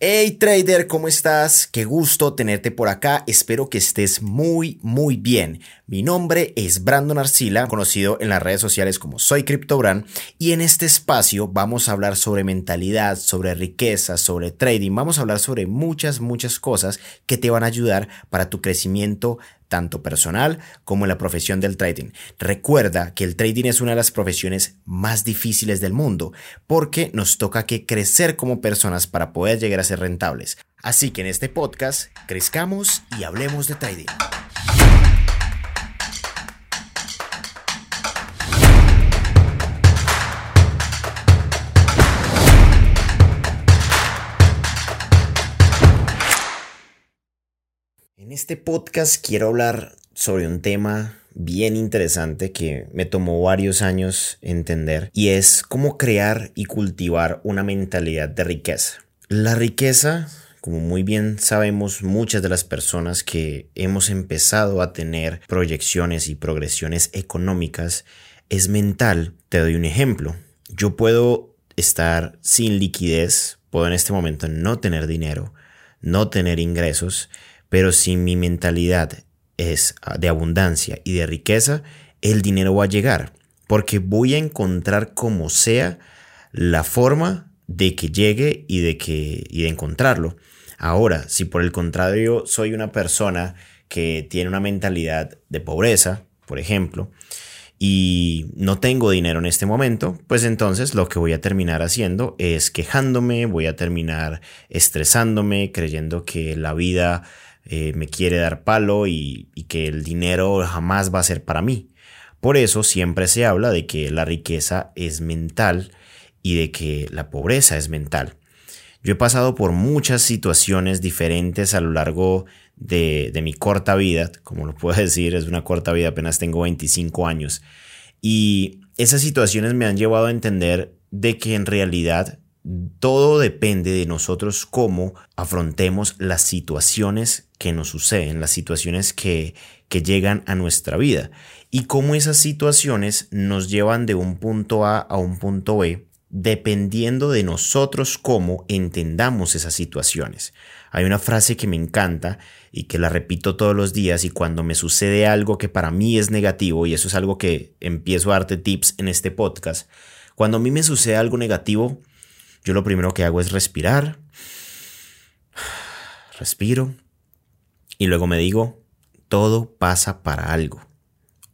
Hey trader, ¿cómo estás? Qué gusto tenerte por acá. Espero que estés muy, muy bien. Mi nombre es Brandon Arcila, conocido en las redes sociales como Soy CryptoBrand, y en este espacio vamos a hablar sobre mentalidad, sobre riqueza, sobre trading. Vamos a hablar sobre muchas, muchas cosas que te van a ayudar para tu crecimiento tanto personal como en la profesión del trading. Recuerda que el trading es una de las profesiones más difíciles del mundo porque nos toca que crecer como personas para poder llegar a ser rentables. Así que en este podcast crezcamos y hablemos de trading. En este podcast quiero hablar sobre un tema bien interesante que me tomó varios años entender y es cómo crear y cultivar una mentalidad de riqueza. La riqueza, como muy bien sabemos muchas de las personas que hemos empezado a tener proyecciones y progresiones económicas, es mental. Te doy un ejemplo. Yo puedo estar sin liquidez, puedo en este momento no tener dinero, no tener ingresos, pero si mi mentalidad es ah, de abundancia y de riqueza, el dinero va a llegar, porque voy a encontrar como sea la forma de que llegue y de que y de encontrarlo. Ahora, si por el contrario soy una persona que tiene una mentalidad de pobreza, por ejemplo, y no tengo dinero en este momento, pues entonces lo que voy a terminar haciendo es quejándome, voy a terminar estresándome, creyendo que la vida eh, me quiere dar palo y, que el dinero jamás va a ser para mí. Por eso siempre se habla de que la riqueza es mental y de que la pobreza es mental. Yo he pasado por muchas situaciones diferentes a lo largo de, de, mi corta vida, como lo puedo decir, es una corta vida, apenas tengo 25 años. Y esas situaciones me han llevado a entender de que en realidad todo depende de nosotros cómo afrontemos las situaciones que nos suceden, las situaciones que, que llegan a nuestra vida y cómo esas situaciones nos llevan de un punto A a un punto B dependiendo de nosotros cómo entendamos esas situaciones. Hay una frase que me encanta y que la repito todos los días y cuando me sucede algo que para mí es negativo, y eso es algo que empiezo a darte tips en este podcast, cuando a mí me sucede algo negativo, yo lo primero que hago es respirar, respiro y luego me digo, todo pasa para algo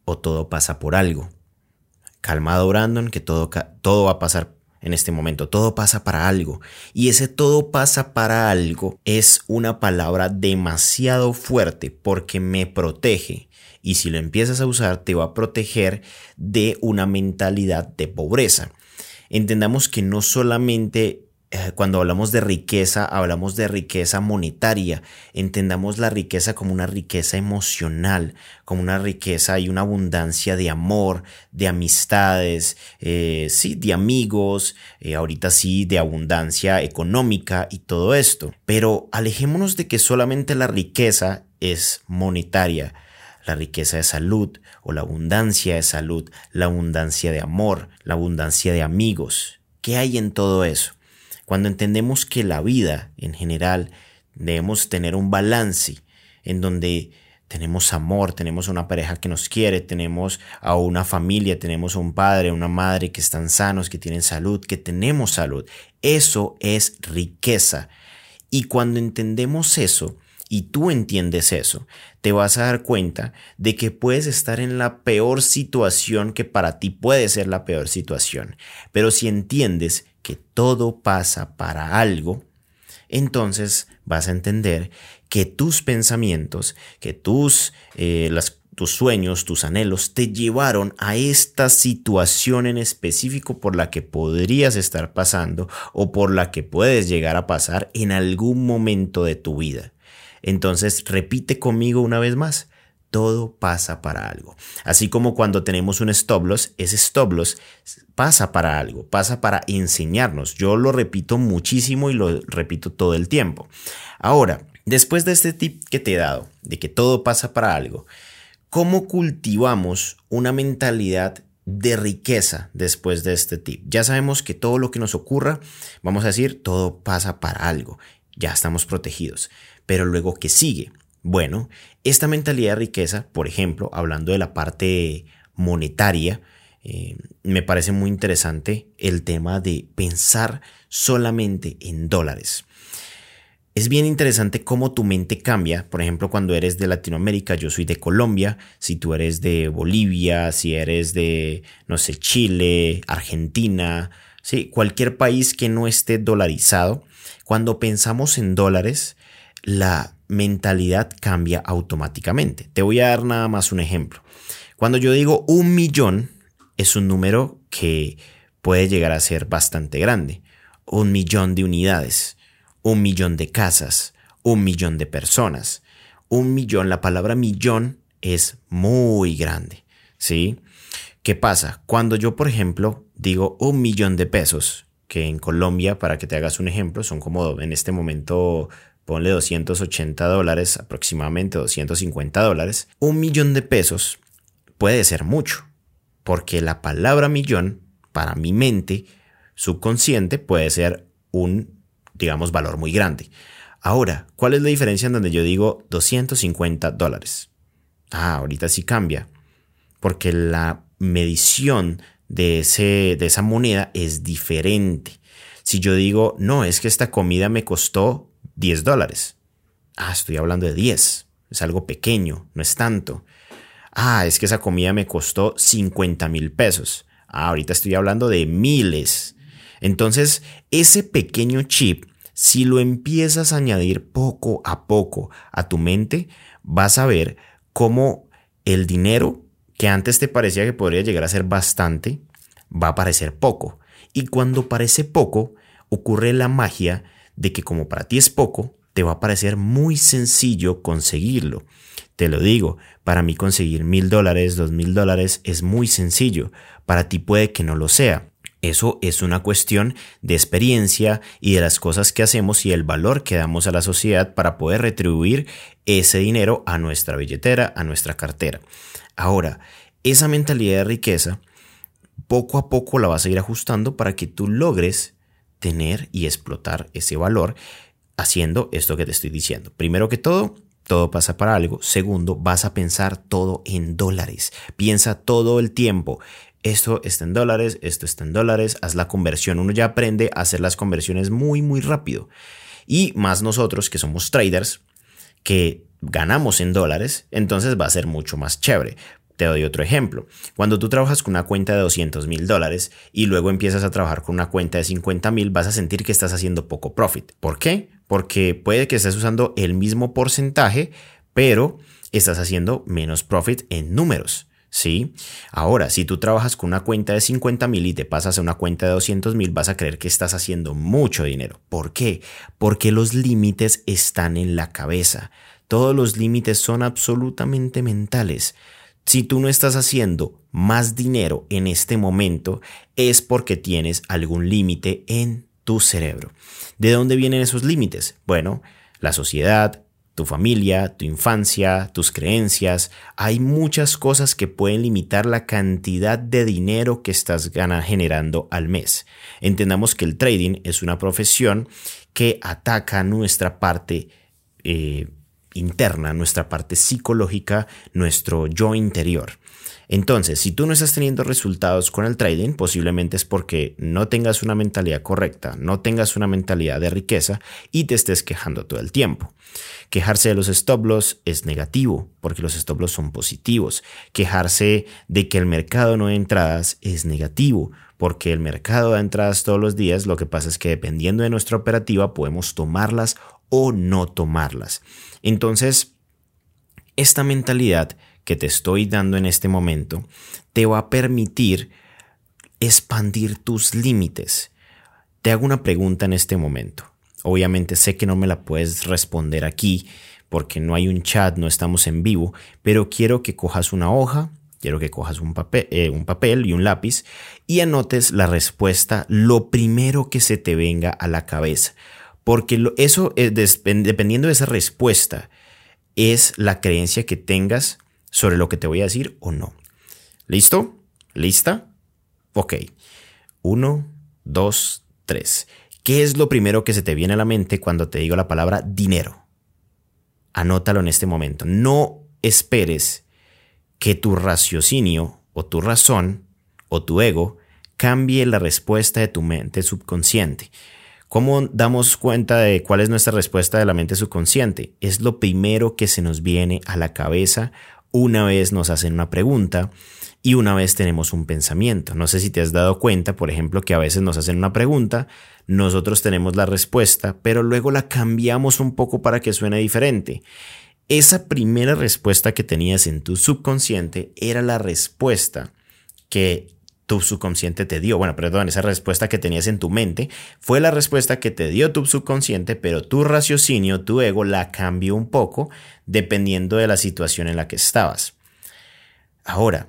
o todo pasa por algo. Calmado Brandon, que todo, todo va a pasar en este momento, todo pasa para algo. Y ese todo pasa para algo es una palabra demasiado fuerte porque me protege. Y si lo empiezas a usar, te va a proteger de una mentalidad de pobreza entendamos que no solamente eh, cuando hablamos de riqueza, hablamos de riqueza monetaria. Entendamos la riqueza como una riqueza emocional, como una riqueza y una abundancia de amor, de amistades, eh, sí, de amigos, eh, ahorita sí, de abundancia económica y todo esto. Pero alejémonos de que solamente la riqueza es monetaria la riqueza de salud o la abundancia de salud, la abundancia de amor, la abundancia de amigos. ¿Qué hay en todo eso? Cuando entendemos que la vida en general debemos tener un balance en donde tenemos amor, tenemos una pareja que nos quiere, tenemos a una familia, tenemos a un padre, una madre que están sanos, que tienen salud, que tenemos salud. Eso es riqueza. Y cuando entendemos eso, y tú entiendes eso, te vas a dar cuenta de que puedes estar en la peor situación que para ti puede ser la peor situación. Pero si entiendes que todo pasa para algo, entonces vas a entender que tus pensamientos, que tus, eh, tus sueños, tus anhelos te llevaron a esta situación en específico por la que podrías estar pasando o por la que puedes llegar a pasar en algún momento de tu vida. Entonces repite conmigo una vez más. Todo pasa para algo. Así como cuando tenemos un stop loss, ese stop loss pasa para algo, pasa para enseñarnos. Yo lo repito muchísimo y lo repito todo el tiempo. Ahora, después de este tip que te he dado, de que todo pasa para algo, ¿cómo cultivamos una mentalidad de riqueza después de este tip. Ya sabemos que todo lo que nos ocurra, vamos a decir, todo pasa para algo. ya estamos protegidos. Pero luego, ¿qué sigue? Bueno, esta mentalidad de riqueza, por ejemplo, hablando de la parte monetaria, eh, me parece muy interesante el tema de pensar solamente en dólares. Es bien interesante cómo tu mente cambia. Por ejemplo, cuando eres de Latinoamérica, yo soy de Colombia. Si tú eres de Bolivia, si eres de, no sé, Chile, Argentina, ¿sí? cualquier país que no esté dolarizado, cuando pensamos en dólares, la mentalidad cambia automáticamente. Te voy a dar nada más un ejemplo. Cuando yo digo un millón, es un número que puede llegar a ser bastante grande. Un millón de unidades un millón de casas, un millón de personas. Un millón, la palabra millón es muy grande, ¿sí? ¿Qué pasa? Cuando yo, por ejemplo, digo un millón de pesos, que en Colombia, para que te hagas un ejemplo, son como en este momento, ponle 280 dólares, aproximadamente 250 dólares, un millón de pesos puede ser mucho, porque la palabra millón, para mi mente subconsciente, puede ser un digamos, valor muy grande. Ahora, ¿cuál es la diferencia en donde yo digo 250 dólares? Ah, ahorita sí cambia, porque la medición de, ese, de esa moneda es diferente. Si yo digo, no, es que esta comida me costó 10 dólares. Ah, estoy hablando de 10. Es algo pequeño, no es tanto. Ah, es que esa comida me costó 50 mil pesos. Ah, ahorita estoy hablando de miles. Entonces, ese pequeño chip, si lo empiezas a añadir poco a poco a tu mente, vas a ver cómo el dinero que antes te parecía que podría llegar a ser bastante, va a parecer poco. Y cuando parece poco, ocurre la magia de que como para ti es poco, te va a parecer muy sencillo conseguirlo. Te lo digo, para mí conseguir mil dólares, dos mil dólares es muy sencillo. Para ti puede que no lo sea. Eso es una cuestión de experiencia y de las cosas que hacemos y el valor que damos a la sociedad para poder retribuir ese dinero a nuestra billetera, a nuestra cartera. Ahora, esa mentalidad de riqueza, poco a poco la vas a ir ajustando para que tú logres tener y explotar ese valor haciendo esto que te estoy diciendo. Primero que todo, todo pasa para algo. Segundo, vas a pensar todo en dólares. Piensa todo el tiempo esto está en dólares, esto está en dólares, haz la conversión. Uno ya aprende a hacer las conversiones muy, muy rápido. Y más nosotros que somos traders, que ganamos en dólares, entonces va a ser mucho más chévere. Te doy otro ejemplo. Cuando tú trabajas con una cuenta de 200 mil dólares y luego empiezas a trabajar con una cuenta de 50 mil, vas a sentir que estás haciendo poco profit. ¿Por qué? Porque puede que estés usando el mismo porcentaje, pero estás haciendo menos profit en números. ¿sí? Ahora, si tú trabajas con una cuenta de 50 mil y te pasas a una cuenta de 200 mil, vas a creer que estás haciendo mucho dinero. ¿Por qué? Porque los límites están en la cabeza. Todos los límites son absolutamente mentales. Si tú no estás haciendo más dinero en este momento, es porque tienes algún límite en tu cerebro. ¿De dónde vienen esos límites? Bueno, la sociedad, tu familia, tu infancia, tus creencias. Hay muchas cosas que pueden limitar la cantidad de dinero que estás generando al mes. Entendamos que el trading es una profesión que ataca nuestra parte eh, interna, nuestra parte psicológica, nuestro yo interior. Entonces, si tú no estás teniendo resultados con el trading, posiblemente es porque no tengas una mentalidad correcta, no tengas una mentalidad de riqueza y te estés quejando todo el tiempo. Quejarse de los stop loss es negativo, porque los stop loss son positivos. Quejarse de que el mercado no da entradas es negativo, porque el mercado da entradas todos los días. Lo que pasa es que dependiendo de nuestra operativa podemos tomarlas o no tomarlas. Entonces, esta mentalidad que te estoy dando en este momento te va a permitir expandir tus límites. Te hago una pregunta en este momento. Obviamente sé que no me la puedes responder aquí porque no hay un chat, no estamos en vivo, pero quiero que cojas una hoja, quiero que cojas un papel, eh, un papel y un lápiz y anotes la respuesta lo primero que se te venga a la cabeza. Porque eso, dependiendo de esa respuesta, es la creencia que tengas sobre lo que te voy a decir o no. ¿Listo? ¿Lista? Ok. Uno, dos, tres. ¿Qué es lo primero que se te viene a la mente cuando te digo la palabra dinero? Anótalo en este momento. No esperes que tu raciocinio o tu razón o tu ego cambie la respuesta de tu mente subconsciente. ¿Cómo damos cuenta de cuál es nuestra respuesta de la mente subconsciente? Es lo primero que se nos viene a la cabeza una vez nos hacen una pregunta y una vez tenemos un pensamiento. No sé si te has dado cuenta, por ejemplo, que a veces nos hacen una pregunta, nosotros tenemos la respuesta, pero luego la cambiamos un poco para que suene diferente. Esa primera respuesta que tenías en tu subconsciente era la respuesta que tu subconsciente te dio. Bueno, perdón, esa respuesta que tenías en tu mente fue la respuesta que te dio tu subconsciente, pero tu raciocinio, tu ego, la cambió un poco dependiendo de la situación en la que estabas. Ahora,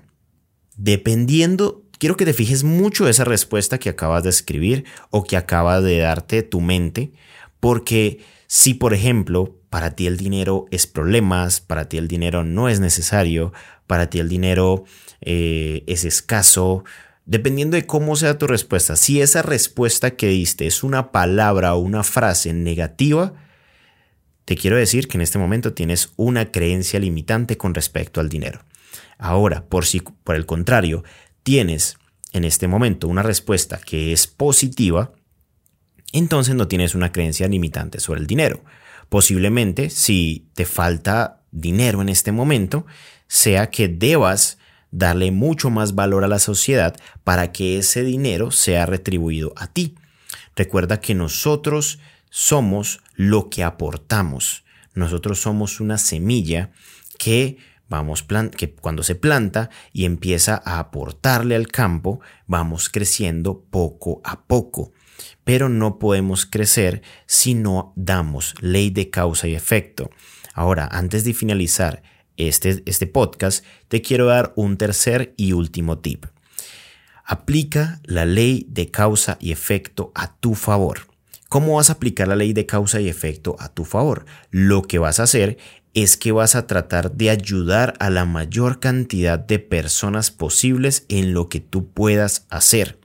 dependiendo, quiero que te fijes mucho esa respuesta que acabas de escribir o que acaba de darte tu mente, porque si, por ejemplo, para ti el dinero es problemas, para ti el dinero no es necesario, para ti el dinero eh, es escaso, Dependiendo de cómo sea tu respuesta, si esa respuesta que diste es una palabra o una frase negativa, te quiero decir que en este momento tienes una creencia limitante con respecto al dinero. Ahora, por, si, por el contrario, tienes en este momento una respuesta que es positiva, entonces no tienes una creencia limitante sobre el dinero. Posiblemente, si te falta dinero en este momento, sea que debas darle mucho más valor a la sociedad para que ese dinero sea retribuido a ti. Recuerda que nosotros somos lo que aportamos. Nosotros somos una semilla que vamos que cuando se planta y empieza a aportarle al campo, vamos creciendo poco a poco. Pero no podemos crecer si no damos ley de causa y efecto. Ahora, antes de finalizar este, este podcast, te quiero dar un tercer y último tip. Aplica la ley de causa y efecto a tu favor. ¿Cómo vas a aplicar la ley de causa y efecto a tu favor? Lo que vas a hacer es que vas a tratar de ayudar a la mayor cantidad de personas posibles en lo que tú puedas hacer.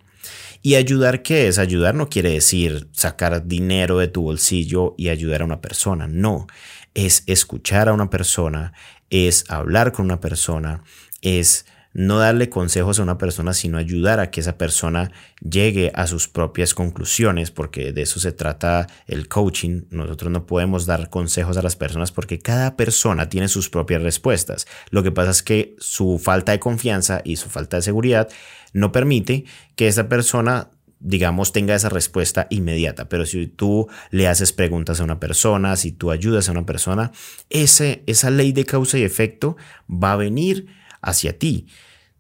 Y ayudar, ¿qué es? Ayudar no quiere decir sacar dinero de tu bolsillo y ayudar a una persona, no. Es escuchar a una persona, es hablar con una persona, es no darle consejos a una persona, sino ayudar a que esa persona llegue a sus propias conclusiones, porque de eso se trata el coaching. Nosotros no podemos dar consejos a las personas porque cada persona tiene sus propias respuestas. Lo que pasa es que su falta de confianza y su falta de seguridad no permite que esa persona digamos, tenga esa respuesta inmediata. Pero si tú le haces preguntas a una persona, si tú ayudas a una persona, ese, esa ley de causa y efecto va a venir hacia ti,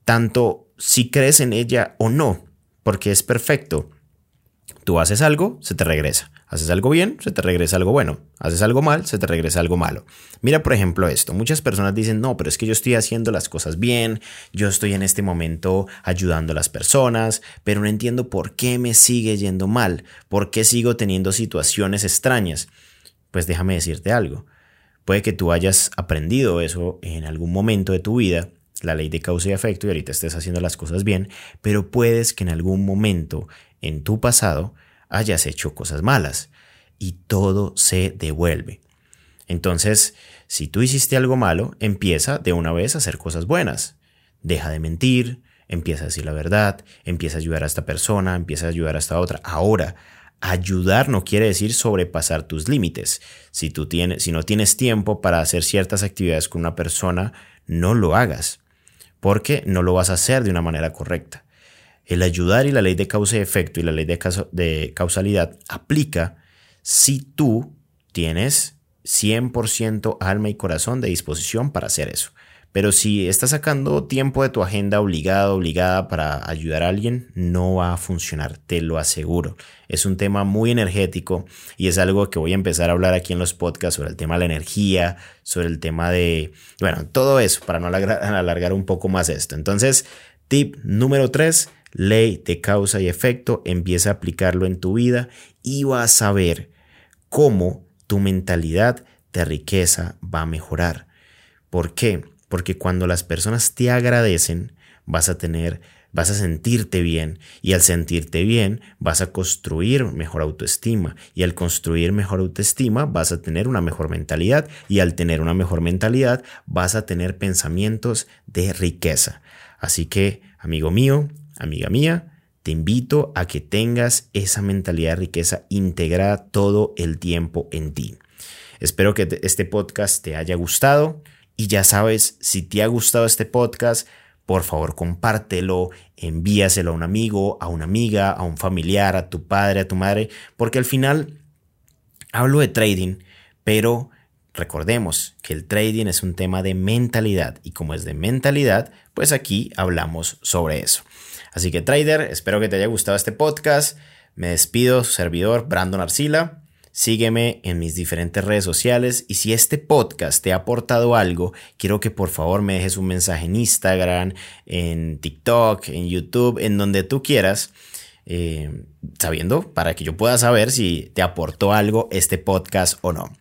tanto si crees en ella o no, porque es perfecto. Tú haces algo, se te regresa. Haces algo bien, se te regresa algo bueno. Haces algo mal, se te regresa algo malo. Mira, por ejemplo, esto. Muchas personas dicen, no, pero es que yo estoy haciendo las cosas bien, yo estoy en este momento ayudando a las personas, pero no entiendo por qué me sigue yendo mal, por qué sigo teniendo situaciones extrañas. Pues déjame decirte algo. Puede que tú hayas aprendido eso en algún momento de tu vida, la ley de causa y efecto, y ahorita estés haciendo las cosas bien, pero puedes que en algún momento en tu pasado hayas hecho cosas malas y todo se devuelve. Entonces, si tú hiciste algo malo, empieza de una vez a hacer cosas buenas. Deja de mentir, empieza a decir la verdad, empieza a ayudar a esta persona, empieza a ayudar a esta otra. Ahora, ayudar no quiere decir sobrepasar tus límites. Si tú tienes, si no tienes tiempo para hacer ciertas actividades con una persona, no lo hagas, porque no lo vas a hacer de una manera correcta. El ayudar y la ley de causa y efecto y la ley de, causalidad aplica si tú tienes 100% alma y corazón de disposición para hacer eso. Pero si estás sacando tiempo de tu agenda obligado, obligada para ayudar a alguien, no va a funcionar, te lo aseguro. Es un tema muy energético y es algo que voy a empezar a hablar aquí en los podcasts sobre el tema de la energía, sobre el tema de, bueno, todo eso para no alargar, alargar un poco más esto. Entonces, tip número 3 ley de causa y efecto, empieza a aplicarlo en tu vida y vas a ver cómo tu mentalidad de riqueza va a mejorar. ¿Por qué? Porque cuando las personas te agradecen, vas a tener vas a sentirte bien y al sentirte bien vas a construir mejor autoestima y al construir mejor autoestima vas a tener una mejor mentalidad y al tener una mejor mentalidad vas a tener pensamientos de riqueza. Así que, amigo mío, amiga mía, te invito a que tengas esa mentalidad de riqueza integrada todo el tiempo en ti. Espero que este podcast te haya gustado y ya sabes, si te ha gustado este podcast, por favor compártelo, envíaselo a un amigo, a una amiga, a un familiar, a tu padre, a tu madre, porque al final hablo de trading, pero recordemos que el trading es un tema de mentalidad y como es de mentalidad, pues aquí hablamos sobre eso. Así que trader, espero que te haya gustado este podcast. Me despido, su servidor Brandon Arcila. Sígueme en mis diferentes redes sociales y si este podcast te ha aportado algo, quiero que por favor me dejes un mensaje en Instagram, en TikTok, en YouTube, en donde tú quieras, eh, sabiendo para que yo pueda saber si te aportó algo este podcast o no.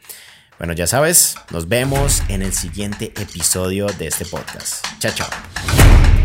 Bueno, ya sabes, nos vemos en el siguiente episodio de este podcast. Chao, chao.